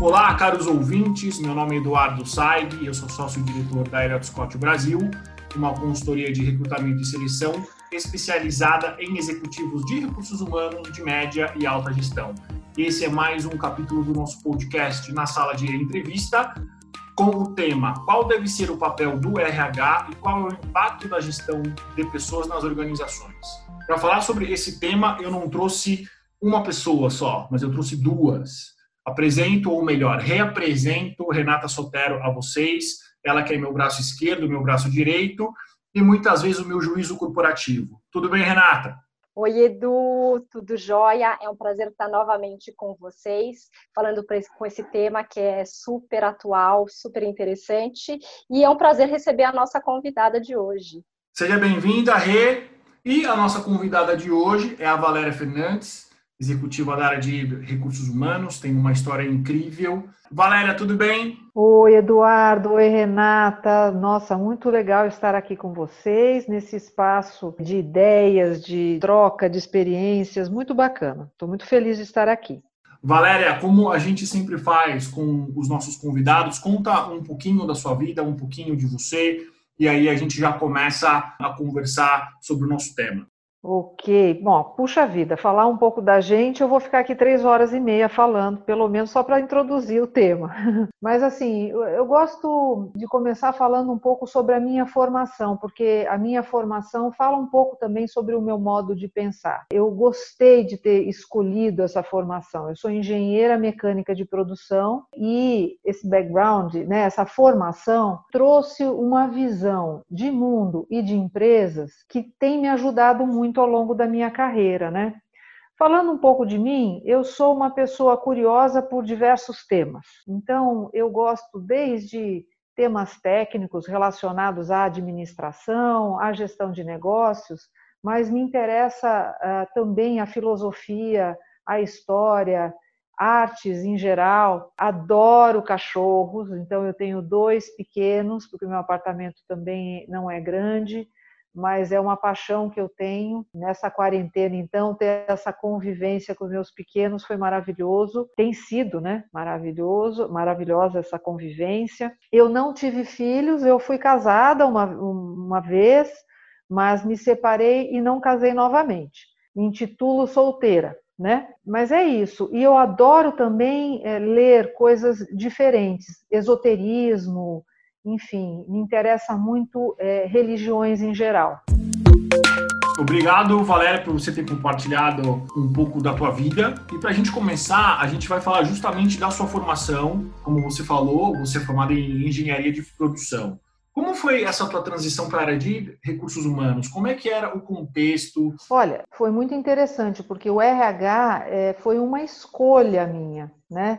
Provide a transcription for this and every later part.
Olá, caros ouvintes. Meu nome é Eduardo Saib, eu sou sócio-diretor da Elliott Scott Brasil, uma consultoria de recrutamento e seleção especializada em executivos de recursos humanos de média e alta gestão. Esse é mais um capítulo do nosso podcast na sala de entrevista, com o tema Qual deve ser o papel do RH e qual é o impacto da gestão de pessoas nas organizações. Para falar sobre esse tema, eu não trouxe uma pessoa só, mas eu trouxe duas. Apresento, ou melhor, reapresento Renata Sotero a vocês. Ela que é meu braço esquerdo, meu braço direito e muitas vezes o meu juízo corporativo. Tudo bem, Renata? Oi, Edu, tudo jóia? É um prazer estar novamente com vocês, falando com esse tema que é super atual, super interessante, e é um prazer receber a nossa convidada de hoje. Seja bem-vinda, Rê, e a nossa convidada de hoje é a Valéria Fernandes, executiva da área de recursos humanos, tem uma história incrível. Valéria, tudo bem? Oi, Eduardo. Oi, Renata. Nossa, muito legal estar aqui com vocês nesse espaço de ideias, de troca de experiências. Muito bacana. Estou muito feliz de estar aqui. Valéria, como a gente sempre faz com os nossos convidados, conta um pouquinho da sua vida, um pouquinho de você, e aí a gente já começa a conversar sobre o nosso tema. Ok, bom, puxa vida, falar um pouco da gente, eu vou ficar aqui três horas e meia falando, pelo menos só para introduzir o tema. Mas assim, eu gosto de começar falando um pouco sobre a minha formação, porque a minha formação fala um pouco também sobre o meu modo de pensar. Eu gostei de ter escolhido essa formação. Eu sou engenheira mecânica de produção e esse background, né, essa formação, trouxe uma visão de mundo e de empresas que tem me ajudado muito muito ao longo da minha carreira, né? Falando um pouco de mim, eu sou uma pessoa curiosa por diversos temas. Então, eu gosto desde temas técnicos relacionados à administração, à gestão de negócios, mas me interessa uh, também a filosofia, a história, artes em geral. Adoro cachorros, então eu tenho dois pequenos, porque meu apartamento também não é grande mas é uma paixão que eu tenho nessa quarentena. Então, ter essa convivência com os meus pequenos foi maravilhoso. Tem sido, né? Maravilhoso, maravilhosa essa convivência. Eu não tive filhos, eu fui casada uma, uma vez, mas me separei e não casei novamente. Me intitulo solteira. Né? Mas é isso. E eu adoro também é, ler coisas diferentes, esoterismo, enfim, me interessa muito é, religiões em geral. Obrigado, Valéria, por você ter compartilhado um pouco da tua vida. E para a gente começar, a gente vai falar justamente da sua formação. Como você falou, você é formada em engenharia de produção. Como foi essa tua transição para a área de recursos humanos? Como é que era o contexto? Olha, foi muito interessante, porque o RH é, foi uma escolha minha, né?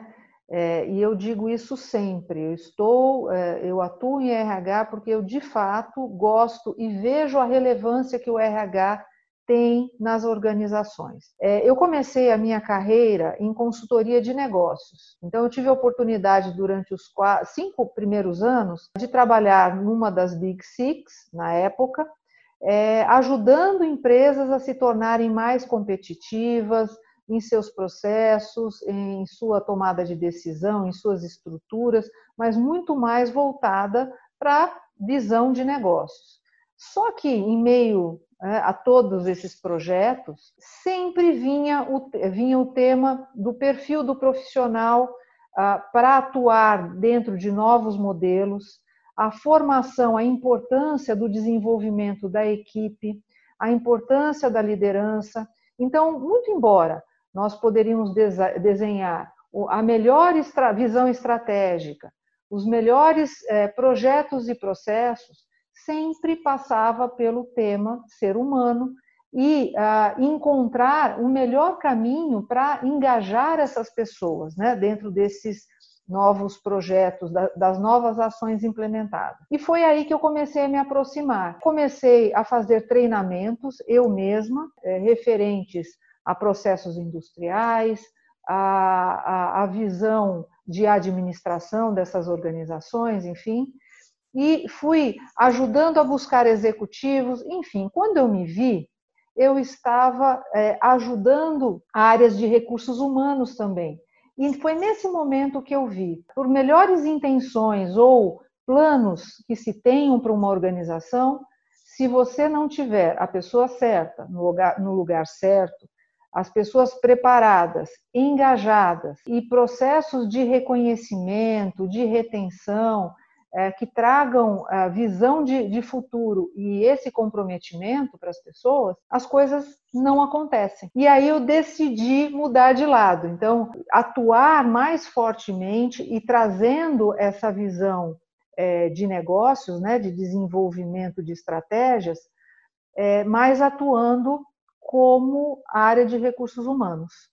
É, e eu digo isso sempre. Eu estou, é, eu atuo em RH porque eu de fato gosto e vejo a relevância que o RH tem nas organizações. É, eu comecei a minha carreira em consultoria de negócios. Então eu tive a oportunidade durante os quatro, cinco primeiros anos de trabalhar numa das Big Six na época, é, ajudando empresas a se tornarem mais competitivas em seus processos, em sua tomada de decisão, em suas estruturas, mas muito mais voltada para visão de negócios. Só que, em meio é, a todos esses projetos, sempre vinha o, vinha o tema do perfil do profissional ah, para atuar dentro de novos modelos, a formação, a importância do desenvolvimento da equipe, a importância da liderança. Então, muito embora nós poderíamos desenhar a melhor visão estratégica, os melhores é, projetos e processos, sempre passava pelo tema ser humano e ah, encontrar o melhor caminho para engajar essas pessoas né, dentro desses novos projetos, das novas ações implementadas. E foi aí que eu comecei a me aproximar. Comecei a fazer treinamentos, eu mesma, é, referentes a processos industriais, a, a, a visão de administração dessas organizações, enfim, e fui ajudando a buscar executivos, enfim, quando eu me vi, eu estava é, ajudando áreas de recursos humanos também. E foi nesse momento que eu vi, por melhores intenções ou planos que se tenham para uma organização, se você não tiver a pessoa certa no lugar, no lugar certo, as pessoas preparadas, engajadas e processos de reconhecimento, de retenção, é, que tragam a visão de, de futuro e esse comprometimento para as pessoas, as coisas não acontecem. E aí eu decidi mudar de lado. Então, atuar mais fortemente e trazendo essa visão é, de negócios, né, de desenvolvimento de estratégias, é, mais atuando como área de recursos humanos.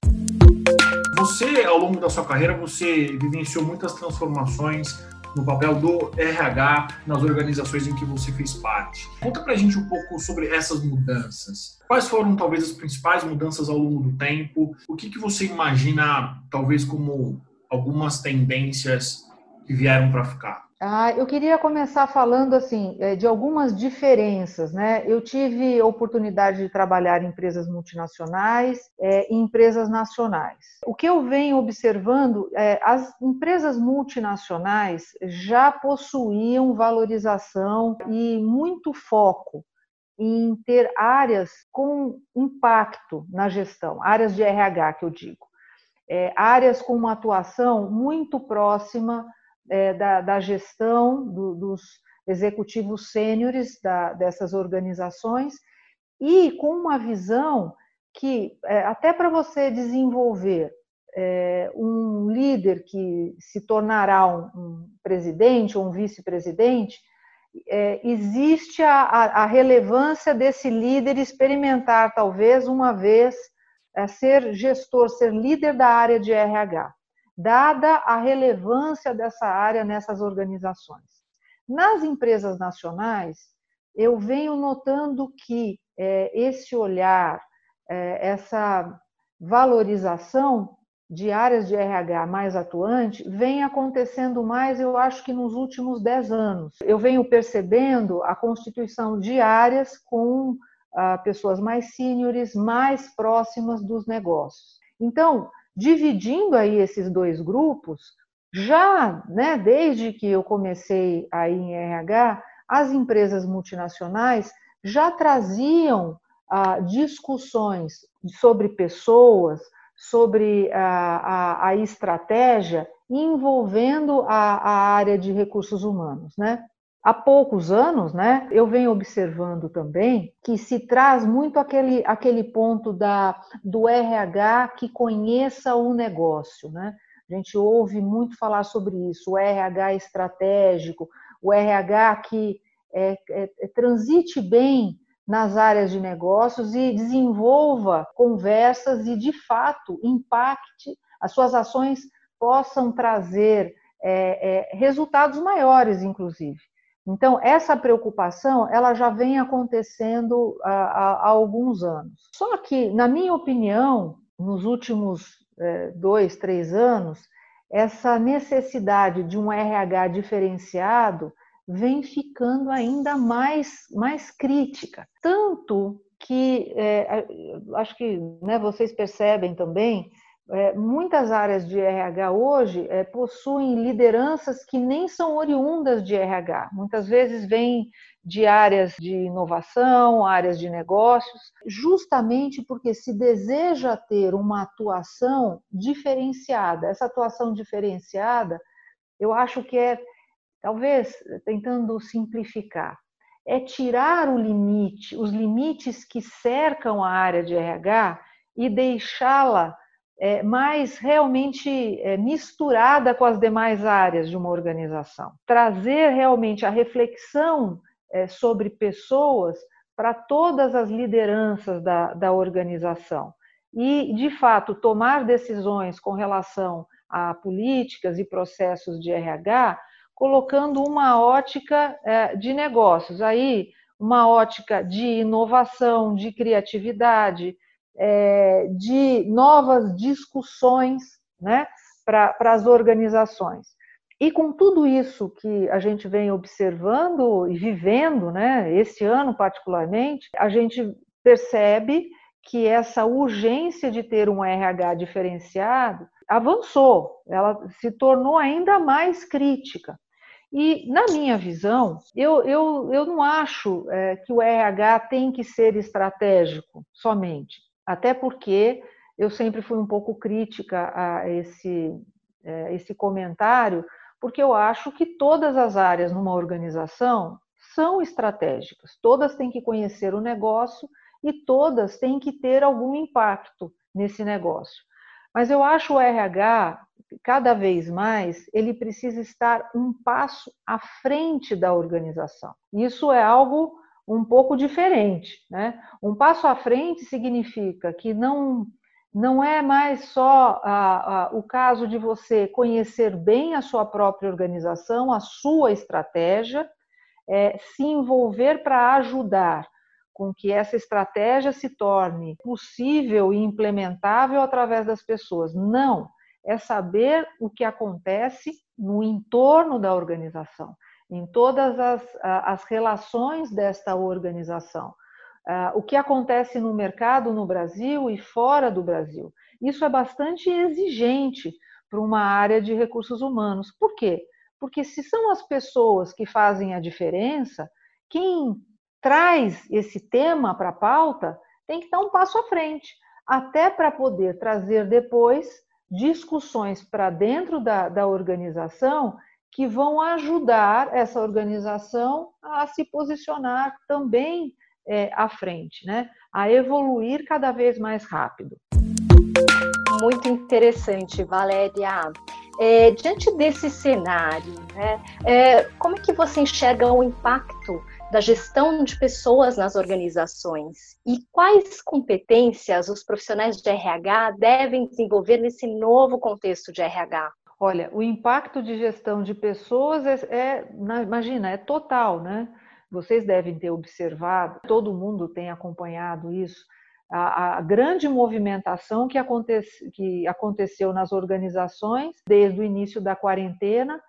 Você, ao longo da sua carreira, você vivenciou muitas transformações no papel do RH nas organizações em que você fez parte. Conta pra gente um pouco sobre essas mudanças. Quais foram, talvez, as principais mudanças ao longo do tempo? O que, que você imagina, talvez, como algumas tendências que vieram para ficar? Ah, eu queria começar falando assim é, de algumas diferenças, né? Eu tive oportunidade de trabalhar em empresas multinacionais é, e empresas nacionais. O que eu venho observando é as empresas multinacionais já possuíam valorização e muito foco em ter áreas com impacto na gestão, áreas de RH que eu digo, é, áreas com uma atuação muito próxima é, da, da, gestão do, dos executivos sêniores dessas organizações e com uma visão que, é, até para você desenvolver é, um líder que se tornará um, um presidente ou um vice-presidente, é, existe a, a, relevância desse líder experimentar, talvez, uma vez, é, ser gestor, ser líder da área de RH dada a relevância dessa área nessas organizações. Nas empresas nacionais, eu venho notando que é, esse olhar, é, essa valorização de áreas de RH mais atuante vem acontecendo mais, eu acho que nos últimos dez anos. Eu venho percebendo a constituição de áreas com ah, pessoas mais sêniores, mais próximas dos negócios. Então, dividindo aí esses dois grupos, já, né, desde que eu comecei aí em RH, as empresas multinacionais já traziam ah, discussões sobre pessoas, sobre a, a, a estratégia envolvendo a, a, área de recursos humanos, né? Há poucos anos, né, eu venho observando também que se traz muito aquele, aquele ponto da, do RH que conheça o negócio. Né? A gente ouve muito falar sobre isso, o RH estratégico, o RH que é, é, é, transite bem nas áreas de negócios e desenvolva conversas e, de fato, impacte, as suas ações possam trazer é, é resultados maiores, inclusive. Então, essa preocupação ela já vem acontecendo há, há, alguns anos. Só que, na minha opinião, nos últimos é, dois, três anos, essa necessidade de um RH diferenciado vem ficando ainda mais, mais crítica. Tanto que, é, acho que né, vocês percebem também, é, muitas áreas de RH hoje é, possuem lideranças que nem são oriundas de RH. Muitas vezes vêm de áreas de inovação, áreas de negócios, justamente porque se deseja ter uma atuação diferenciada. Essa atuação diferenciada, eu acho que é, talvez, tentando simplificar, é tirar o limite, os limites que cercam a área de RH e deixá-la é, mais realmente é, misturada com as demais áreas de uma organização. Trazer realmente a reflexão é, sobre pessoas para todas as lideranças da, da organização. E, de fato, tomar decisões com relação a políticas e processos de RH, colocando uma ótica é, de negócios. Aí, uma ótica de inovação, de criatividade, é, de novas discussões né, para as organizações. E com tudo isso que a gente vem observando e vivendo, né, esse ano particularmente, a gente percebe que essa urgência de ter um RH diferenciado avançou, ela se tornou ainda mais crítica. E, na minha visão, eu, eu, eu não acho é, que o RH tem que ser estratégico somente, até porque eu sempre fui um pouco crítica a esse, é, esse comentário, porque eu acho que todas as áreas numa organização são estratégicas, todas têm que conhecer o negócio e todas têm que ter algum impacto nesse negócio. Mas eu acho o RH, cada vez mais, ele precisa estar um passo à frente da organização. Isso é algo um pouco diferente. Né? Um passo à frente significa que não, não é mais só a, a, o caso de você conhecer bem a sua própria organização, a sua estratégia, é, se envolver para ajudar com que essa estratégia se torne possível e implementável através das pessoas. Não, é saber o que acontece no entorno da organização, em todas as, as relações desta organização. O que acontece no mercado no Brasil e fora do Brasil. Isso é bastante exigente para uma área de recursos humanos. Por quê? Porque se são as pessoas que fazem a diferença, quem traz esse tema para a pauta tem que estar um passo à frente, até para poder trazer depois discussões para dentro da, da organização que vão ajudar essa organização a se posicionar também é, à frente, né? a evoluir cada vez mais rápido. Muito interessante, Valéria. É, diante desse cenário, né, é, como é que você enxerga o impacto da gestão de pessoas nas organizações e quais competências os profissionais de RH devem desenvolver nesse novo contexto de RH? Olha, o impacto de gestão de pessoas é, é imagina, é total, né? Vocês devem ter observado, todo mundo tem acompanhado isso, a, a grande movimentação que, que aconteceu nas organizações desde o início da quarentena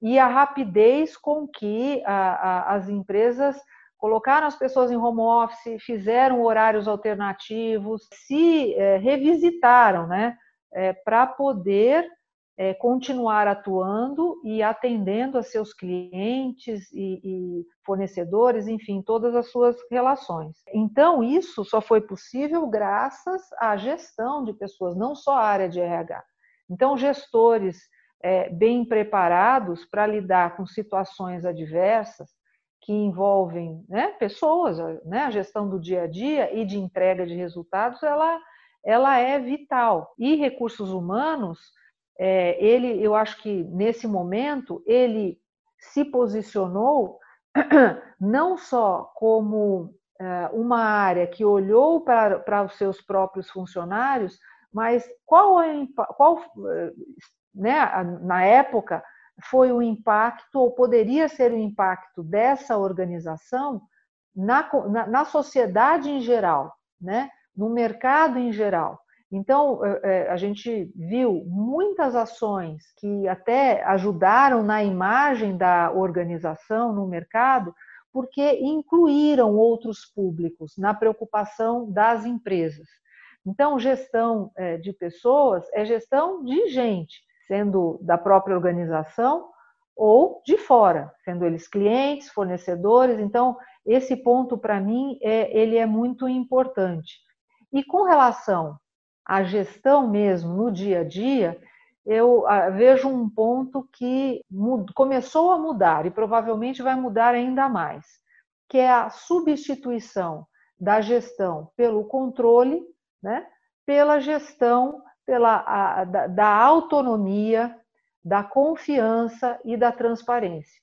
e a rapidez com que a, a, as empresas colocaram as pessoas em home office, fizeram horários alternativos, se é, revisitaram, né, é, para poder é, continuar atuando e atendendo a seus clientes e, e, fornecedores, enfim, todas as suas relações. Então, isso só foi possível graças à gestão de pessoas, não só a área de RH. Então, gestores é, bem preparados para lidar com situações adversas que envolvem né, pessoas, né, a gestão do dia a dia e de entrega de resultados, ela, ela é vital. E recursos humanos, é, ele, eu acho que nesse momento ele se posicionou não só como é, uma área que olhou para, os seus próprios funcionários, mas qual, é, qual né, na época, foi o impacto, ou poderia ser o impacto dessa organização na, na, na sociedade em geral, né, no mercado em geral. Então, é, é, a gente viu muitas ações que até ajudaram na imagem da organização no mercado, porque incluíram outros públicos na preocupação das empresas. Então, gestão é, de pessoas é gestão de gente, sendo da própria organização ou de fora, sendo eles clientes, fornecedores. Então, esse ponto para mim é, ele é muito importante. E com relação à gestão mesmo no dia a dia, eu ah, vejo um ponto que começou a mudar e provavelmente vai mudar ainda mais, que é a substituição da gestão pelo controle, né, pela gestão pela, a, da, da autonomia, da confiança e da transparência.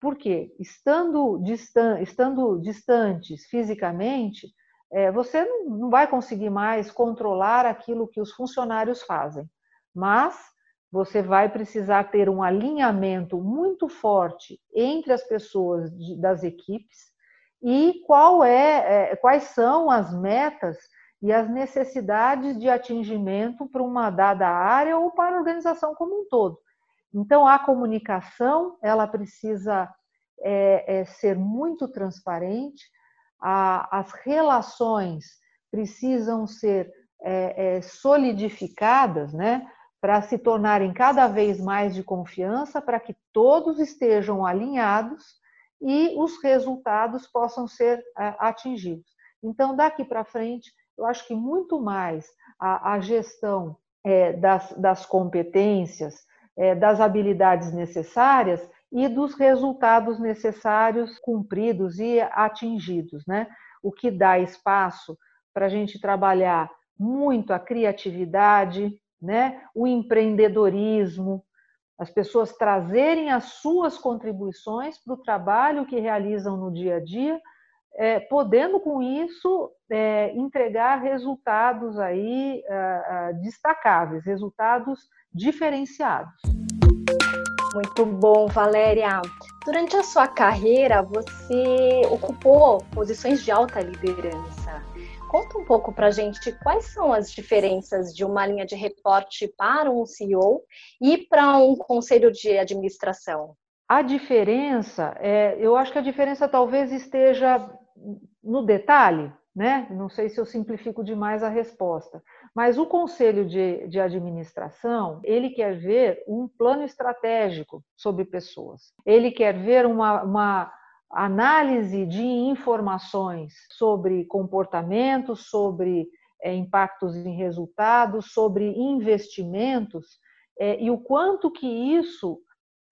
Por quê? Estando, distan estando distantes fisicamente, é, você não vai conseguir mais controlar aquilo que os funcionários fazem, mas você vai precisar ter um alinhamento muito forte entre as pessoas de, das equipes e qual é, é, quais são as metas e as necessidades de atingimento para uma dada área ou para a organização como um todo. Então, a comunicação ela precisa é, é, ser muito transparente, a, as relações precisam ser é, é, solidificadas, né? Para se tornarem cada vez mais de confiança, para que todos estejam alinhados e os resultados possam ser é, atingidos. Então, daqui para frente, eu acho que muito mais a, a gestão é, das, das, competências, é, das habilidades necessárias e dos resultados necessários cumpridos e atingidos, né? O que dá espaço para a gente trabalhar muito a criatividade, né? O empreendedorismo, as pessoas trazerem as suas contribuições para o trabalho que realizam no dia a dia, é, podendo com isso é, entregar resultados aí é, destacáveis, resultados diferenciados. Muito bom, Valéria. Durante a sua carreira, você ocupou posições de alta liderança. Conta um pouco para a gente quais são as diferenças de uma linha de reporte para um CEO e para um conselho de administração. A diferença, é, eu acho que a diferença talvez esteja no detalhe, né? Não sei se eu simplifico demais a resposta, mas o conselho de, de administração ele quer ver um plano estratégico sobre pessoas. Ele quer ver uma, uma análise de informações sobre comportamentos, sobre é, impactos em resultados, sobre investimentos é, e o quanto que isso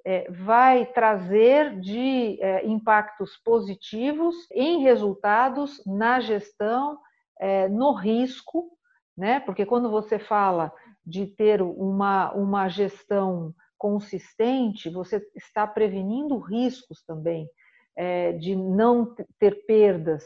é, vai trazer de é, impactos positivos em resultados na gestão, é, no risco, né? Porque quando você fala de ter uma, uma gestão consistente, você está prevenindo riscos também é, de não ter perdas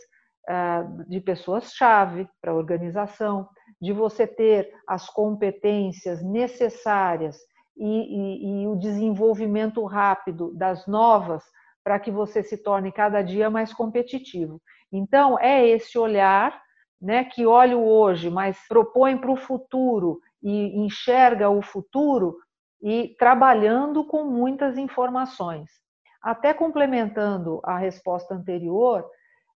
ah, de pessoas-chave para a organização, de você ter as competências necessárias e, e, e o desenvolvimento rápido das novas para que você se torne cada dia mais competitivo. Então, é esse olhar né, que olha o hoje, mas propõe para o futuro e enxerga o futuro e trabalhando com muitas informações. Até complementando a resposta anterior,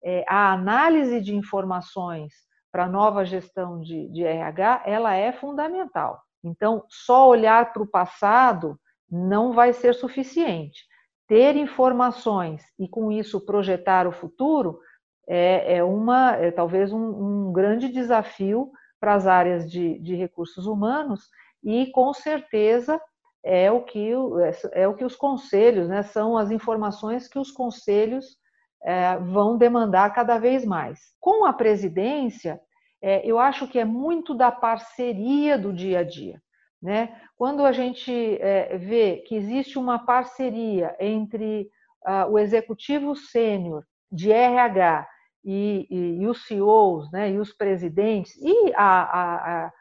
é, a análise de informações para a nova gestão de, de RH, ela é fundamental. Então, só olhar para o passado não vai ser suficiente. Ter informações e, com isso, projetar o futuro é, é uma, é talvez um, um, grande desafio para as áreas de, de recursos humanos e, com certeza, é o que, é, é o que os conselhos, né, são as informações que os conselhos é, vão demandar cada vez mais. Com a presidência, é, eu acho que é muito da parceria do dia a dia. Né? Quando a gente é, vê que existe uma parceria entre ah, o executivo sênior de RH e, e, e, os CEOs, né, e os presidentes, e a, a,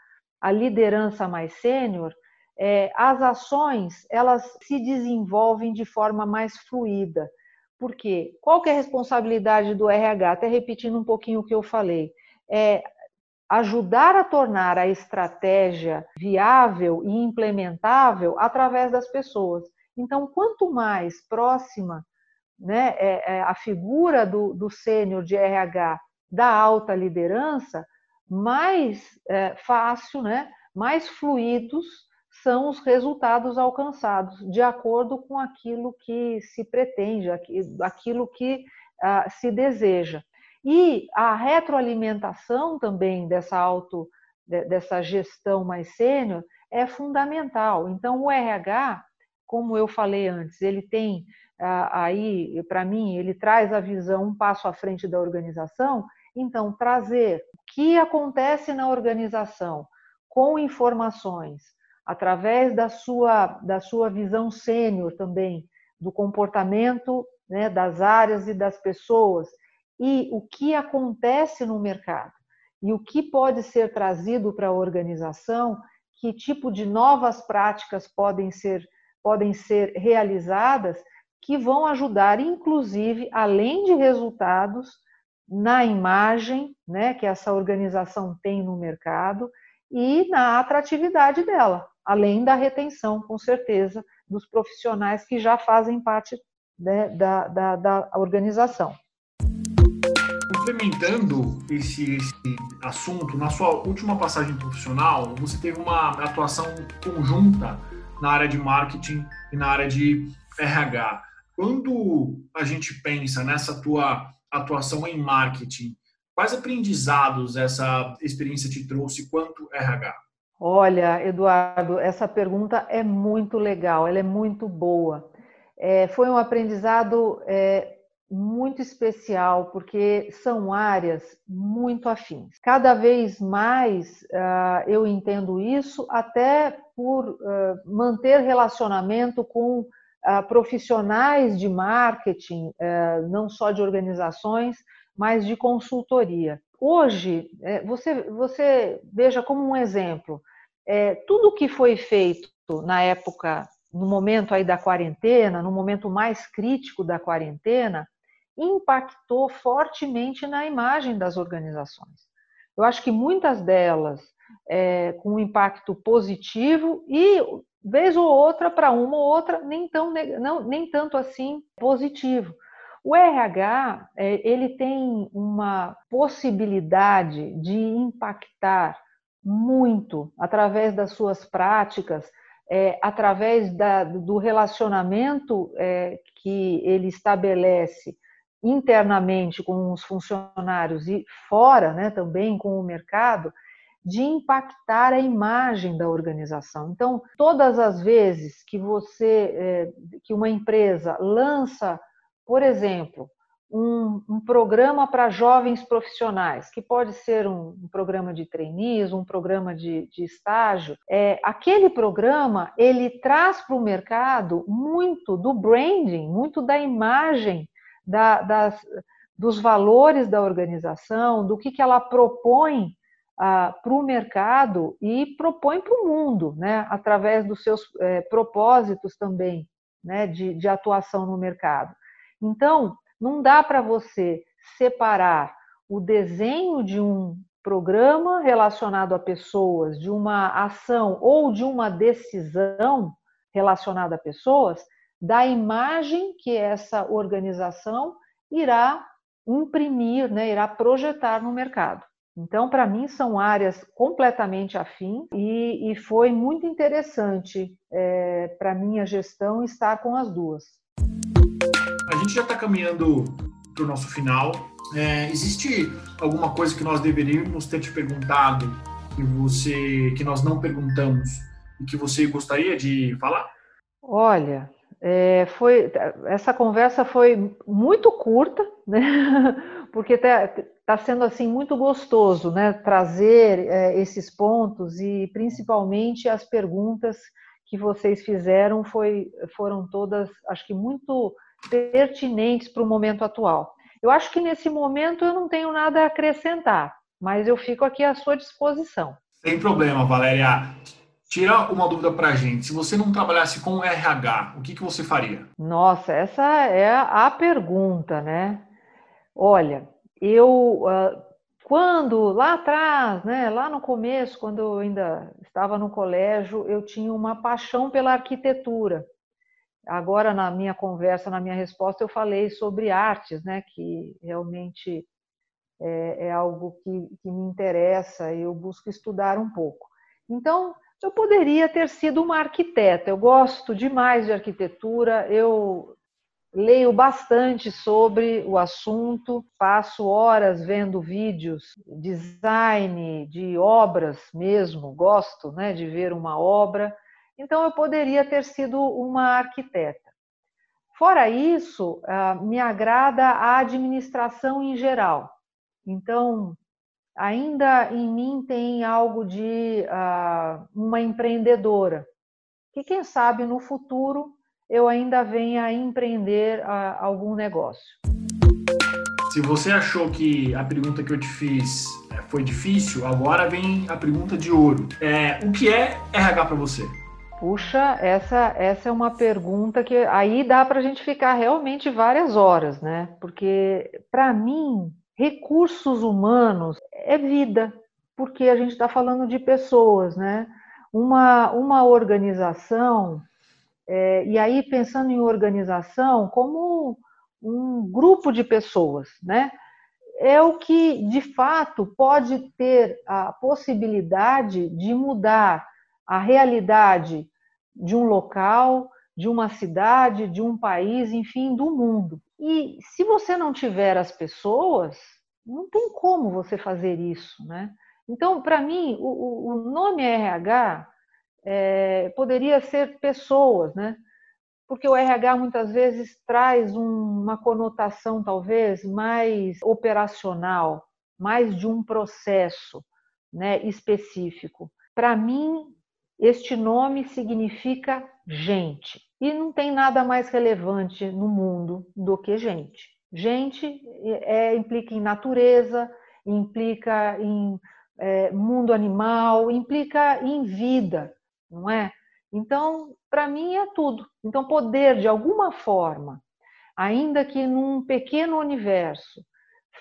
a liderança mais sênior, é, as ações elas se desenvolvem de forma mais fluida. Por quê? Qual que é a responsabilidade do RH? Até repetindo um pouquinho o que eu falei. É ajudar a tornar a estratégia viável e implementável através das pessoas. Então, quanto mais próxima né, é, é a figura do, do sênior de RH da alta liderança, mais é, fácil, né, mais fluidos são os resultados alcançados, de acordo com aquilo que se pretende, aquilo que uh, se deseja. E a retroalimentação também dessa auto, dessa gestão mais sênior é fundamental. Então, o RH, como eu falei antes, ele tem aí, para mim, ele traz a visão um passo à frente da organização. Então, trazer o que acontece na organização com informações, através da sua, da sua visão sênior também, do comportamento né, das áreas e das pessoas, e o que acontece no mercado, e o que pode ser trazido para a organização, que tipo de novas práticas podem ser, podem ser realizadas, que vão ajudar, inclusive, além de resultados, na imagem né, que essa organização tem no mercado e na atratividade dela além da retenção, com certeza, dos profissionais que já fazem parte né, da, da, da organização. complementando esse, esse, assunto, na sua última passagem profissional, você teve uma atuação conjunta na área de marketing e na área de RH. Quando a gente pensa nessa tua atuação em marketing, quais aprendizados essa experiência te trouxe quanto RH? Olha, Eduardo, essa pergunta é muito legal, ela é muito boa. É, foi um aprendizado é, muito especial, porque são áreas muito afins. Cada vez mais uh, eu entendo isso, até por uh, manter relacionamento com profissionais de marketing, não só de organizações, mas de consultoria. Hoje, é, você, você veja como um exemplo, é, tudo que foi feito na época, no momento aí da quarentena, no momento mais crítico da quarentena, impactou fortemente na imagem das organizações. Eu acho que muitas delas é, com um impacto positivo e vez ou outra para uma ou outra nem tão não, nem tanto assim positivo. O RH é, ele tem uma possibilidade de impactar muito através das suas práticas, é, através da, do relacionamento é, que ele estabelece internamente com os funcionários e fora, né, também com o mercado, de impactar a imagem da organização. Então, todas as vezes que você, é, que uma empresa lança, por exemplo, um, um programa para jovens profissionais, que pode ser um, um programa de trainees, um programa de, de estágio, é, aquele programa ele traz para o mercado muito do branding, muito da imagem da, das, dos valores da organização, do que, que ela propõe para o mercado e propõe para o mundo, né, através dos seus é, propósitos também né, de, de atuação no mercado. Então, não dá para você separar o desenho de um programa relacionado a pessoas, de uma ação ou de uma decisão relacionada a pessoas, da imagem que essa organização irá imprimir, né, irá projetar no mercado. Então, para mim, são áreas completamente afins e, e foi muito interessante é, para minha gestão estar com as duas. A gente já está caminhando para o nosso final. É, existe alguma coisa que nós deveríamos ter te perguntado que você, que nós não perguntamos e que você gostaria de falar? Olha, é, foi, essa conversa foi muito curta, né? porque está tá sendo assim muito gostoso, né? Trazer é, esses pontos e principalmente as perguntas que vocês fizeram foi, foram todas, acho que muito pertinentes para o momento atual. Eu acho que nesse momento eu não tenho nada a acrescentar, mas eu fico aqui à sua disposição. Sem problema, Valéria. Tira uma dúvida para a gente. Se você não trabalhasse com RH, o que, que você faria? Nossa, essa é a pergunta, né? Olha, eu ah, quando lá atrás, né, lá no começo, quando eu ainda estava no colégio, eu tinha uma paixão pela arquitetura. Agora, na minha conversa, na minha resposta, eu falei sobre artes, né, que realmente é, é algo que, que me interessa e eu busco estudar um pouco. Então, eu poderia ter sido uma arquiteta. Eu gosto demais de arquitetura, eu leio bastante sobre o assunto, passo horas vendo vídeos, design de obras mesmo, gosto né, de ver uma obra. Então, eu poderia ter sido uma arquiteta. Fora isso, ah, me agrada a administração em geral. Então, ainda em mim tem algo de uh, uma empreendedora, que quem sabe no futuro eu ainda venha a empreender uh, algum negócio. Se você achou que a pergunta que eu te fiz é, foi difícil, agora vem a pergunta de ouro. É, o que é RH para você? Puxa, essa, essa é uma pergunta que aí dá para a gente ficar realmente várias horas, né? Porque, para mim, recursos humanos é vida, porque a gente está falando de pessoas, né? Uma, uma organização, é, e aí pensando em organização como um grupo de pessoas, né? é o que, de fato, pode ter a possibilidade de mudar a realidade de um local, de uma cidade, de um país, enfim, do mundo. E se você não tiver as pessoas, não tem como você fazer isso, né? Então, para mim, o, o, nome RH é, poderia ser pessoas, né? Porque o RH muitas vezes traz um, uma conotação, talvez, mais operacional, mais de um processo né, específico. Para mim, este nome significa gente. E não tem nada mais relevante no mundo do que gente. Gente é, implica em natureza, implica em é, mundo animal, implica em vida, não é? Então, para mim é tudo. Então, poder de alguma forma, ainda que num pequeno universo,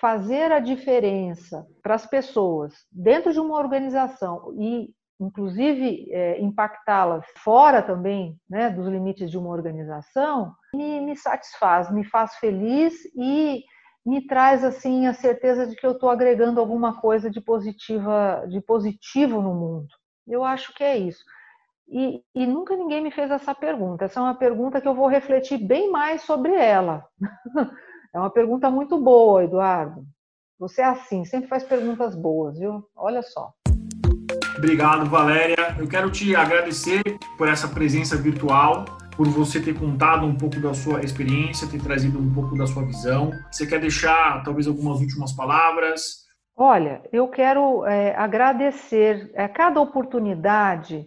fazer a diferença para as pessoas dentro de uma organização e inclusive é, impactá-las fora também né, dos limites de uma organização, me, me satisfaz, me faz feliz e me traz assim a certeza de que eu estou agregando alguma coisa de positiva, de positivo no mundo. Eu acho que é isso. E, e, nunca ninguém me fez essa pergunta. Essa é uma pergunta que eu vou refletir bem mais sobre ela. É uma pergunta muito boa, Eduardo. Você é assim, sempre faz perguntas boas, viu? Olha só. Obrigado, Valéria. Eu quero te agradecer por essa presença virtual, por você ter contado um pouco da sua experiência, ter trazido um pouco da sua visão. Você quer deixar talvez algumas últimas palavras? Olha, eu quero é, agradecer a cada oportunidade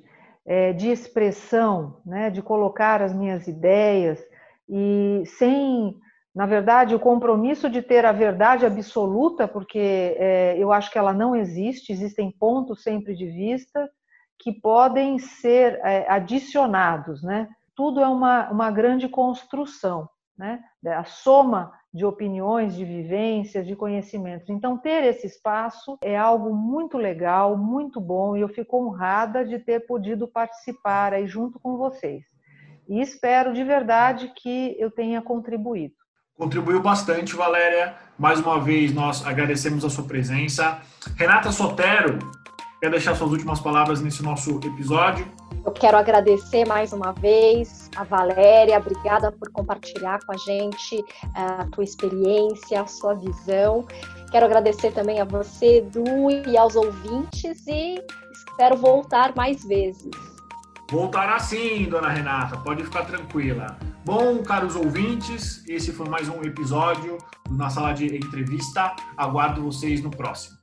é, de expressão, né, de colocar as minhas ideias e sem na verdade, o compromisso de ter a verdade absoluta, porque é, eu acho que ela não existe, existem pontos sempre de vista que podem ser é, adicionados, né? Tudo é uma, uma grande construção, né? A soma de opiniões, de vivências, de conhecimentos. Então, ter esse espaço é algo muito legal, muito bom, e eu fico honrada de ter podido participar aí junto com vocês. E espero de verdade que eu tenha contribuído. Contribuiu bastante, Valéria. Mais uma vez, nós agradecemos a sua presença. Renata Sotero, quer deixar suas últimas palavras nesse nosso episódio? Eu quero agradecer mais uma vez a Valéria, obrigada por compartilhar com a gente eh, a tua experiência, a sua visão. Quero agradecer também a você, Du, e aos ouvintes e espero voltar mais vezes. Voltará sim, dona Renata, pode ficar tranquila. Bom, caros ouvintes, esse foi mais um episódio na sala de entrevista. Aguardo vocês no próximo.